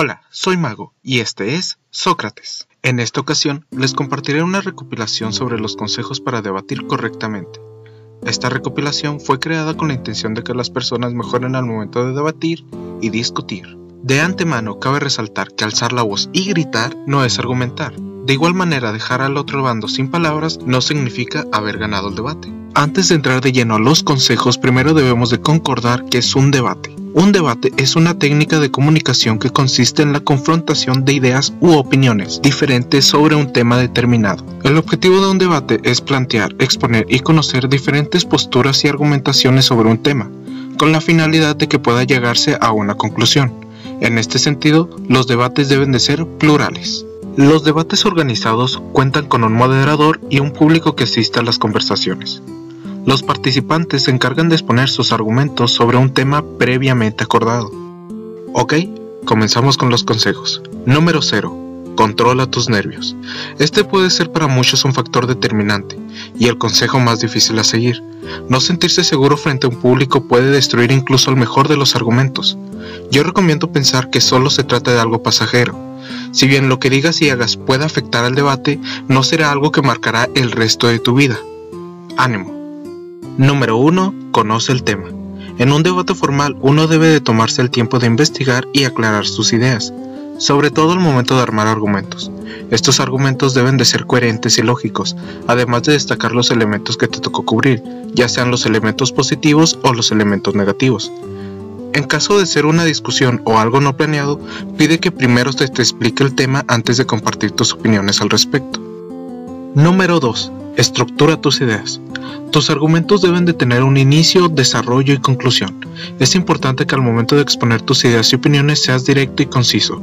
Hola, soy Mago y este es Sócrates. En esta ocasión les compartiré una recopilación sobre los consejos para debatir correctamente. Esta recopilación fue creada con la intención de que las personas mejoren al momento de debatir y discutir. De antemano cabe resaltar que alzar la voz y gritar no es argumentar. De igual manera, dejar al otro bando sin palabras no significa haber ganado el debate. Antes de entrar de lleno a los consejos, primero debemos de concordar que es un debate. Un debate es una técnica de comunicación que consiste en la confrontación de ideas u opiniones diferentes sobre un tema determinado. El objetivo de un debate es plantear, exponer y conocer diferentes posturas y argumentaciones sobre un tema, con la finalidad de que pueda llegarse a una conclusión. En este sentido, los debates deben de ser plurales. Los debates organizados cuentan con un moderador y un público que asista a las conversaciones. Los participantes se encargan de exponer sus argumentos sobre un tema previamente acordado. Ok, comenzamos con los consejos. Número 0. Controla tus nervios. Este puede ser para muchos un factor determinante y el consejo más difícil a seguir. No sentirse seguro frente a un público puede destruir incluso el mejor de los argumentos. Yo recomiendo pensar que solo se trata de algo pasajero. Si bien lo que digas y hagas puede afectar al debate, no será algo que marcará el resto de tu vida. Ánimo. Número 1. Conoce el tema. En un debate formal uno debe de tomarse el tiempo de investigar y aclarar sus ideas, sobre todo al momento de armar argumentos. Estos argumentos deben de ser coherentes y lógicos, además de destacar los elementos que te tocó cubrir, ya sean los elementos positivos o los elementos negativos. En caso de ser una discusión o algo no planeado, pide que primero te, explique el tema antes de compartir tus opiniones al respecto. Número 2. Estructura tus ideas. Tus argumentos deben de tener un inicio, desarrollo y conclusión. Es importante que al momento de exponer tus ideas y opiniones seas directo y conciso.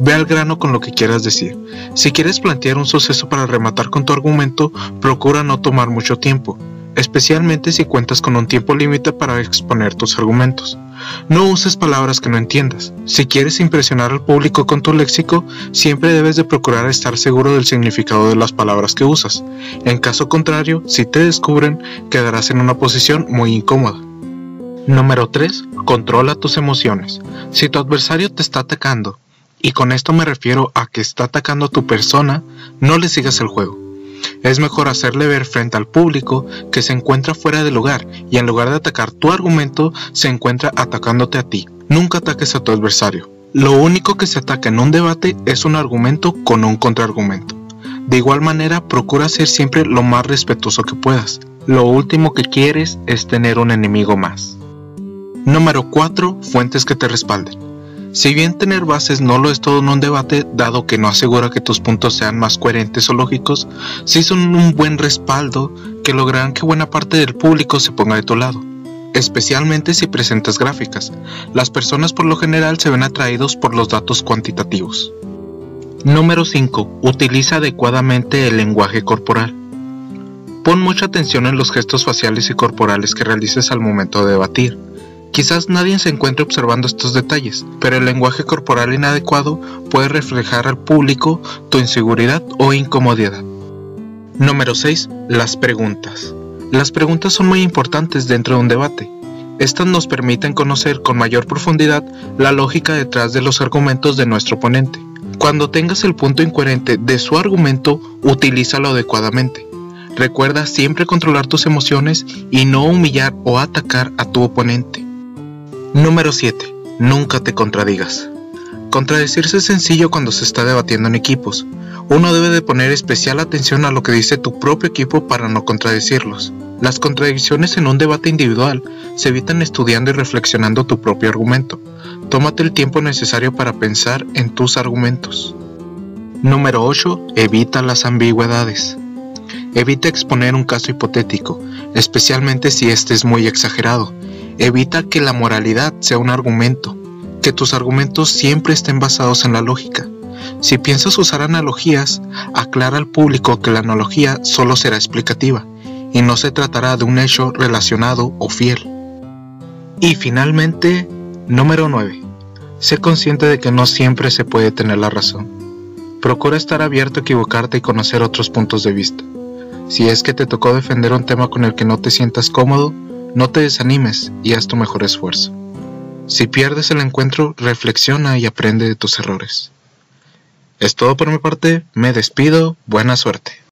Ve al grano con lo que quieras decir. Si quieres plantear un suceso para rematar con tu argumento, procura no tomar mucho tiempo, especialmente si cuentas con un tiempo límite para exponer tus argumentos. No uses palabras que no entiendas. Si quieres impresionar al público con tu léxico, siempre debes de procurar estar seguro del significado de las palabras que usas. En caso contrario, si te descubren, quedarás en una posición muy incómoda. Número 3. Controla tus emociones. Si tu adversario te está atacando, y con esto me refiero a que está atacando a tu persona, no le sigas el juego. Es mejor hacerle ver frente al público que se encuentra fuera del lugar y en lugar de atacar tu argumento, se encuentra atacándote a ti. Nunca ataques a tu adversario. Lo único que se ataca en un debate es un argumento con un contraargumento. De igual manera, procura ser siempre lo más respetuoso que puedas. Lo último que quieres es tener un enemigo más. Número 4. Fuentes que te respalden. Si bien tener bases no lo es todo en un debate, dado que no asegura que tus puntos sean más coherentes o lógicos, sí son un buen respaldo que lograrán que buena parte del público se ponga de tu lado, especialmente si presentas gráficas. Las personas por lo general se ven atraídos por los datos cuantitativos. Número 5. Utiliza adecuadamente el lenguaje corporal. Pon mucha atención en los gestos faciales y corporales que realices al momento de debatir. Quizás nadie se encuentre observando estos detalles, pero el lenguaje corporal inadecuado puede reflejar al público tu inseguridad o incomodidad. Número 6. Las preguntas. Las preguntas son muy importantes dentro de un debate. Estas nos permiten conocer con mayor profundidad la lógica detrás de los argumentos de nuestro oponente. Cuando tengas el punto incoherente de su argumento, utilízalo adecuadamente. Recuerda siempre controlar tus emociones y no humillar o atacar a tu oponente. Número 7. Nunca te contradigas. Contradecirse es sencillo cuando se está debatiendo en equipos. Uno debe de poner especial atención a lo que dice tu propio equipo para no contradecirlos. Las contradicciones en un debate individual se evitan estudiando y reflexionando tu propio argumento. Tómate el tiempo necesario para pensar en tus argumentos. Número 8. Evita las ambigüedades. Evita exponer un caso hipotético, especialmente si este es muy exagerado Evita que la moralidad sea un argumento, que tus argumentos siempre estén basados en la lógica. Si piensas usar analogías, aclara al público que la analogía solo será explicativa y no se tratará de un hecho relacionado o fiel. Y finalmente, número 9. Sé consciente de que no siempre se puede tener la razón. Procura estar abierto a equivocarte y conocer otros puntos de vista. Si es que te tocó defender un tema con el que no te sientas cómodo, no te desanimes y haz tu mejor esfuerzo. Si pierdes el encuentro, reflexiona y aprende de tus errores. Es todo por mi parte, me despido, buena suerte.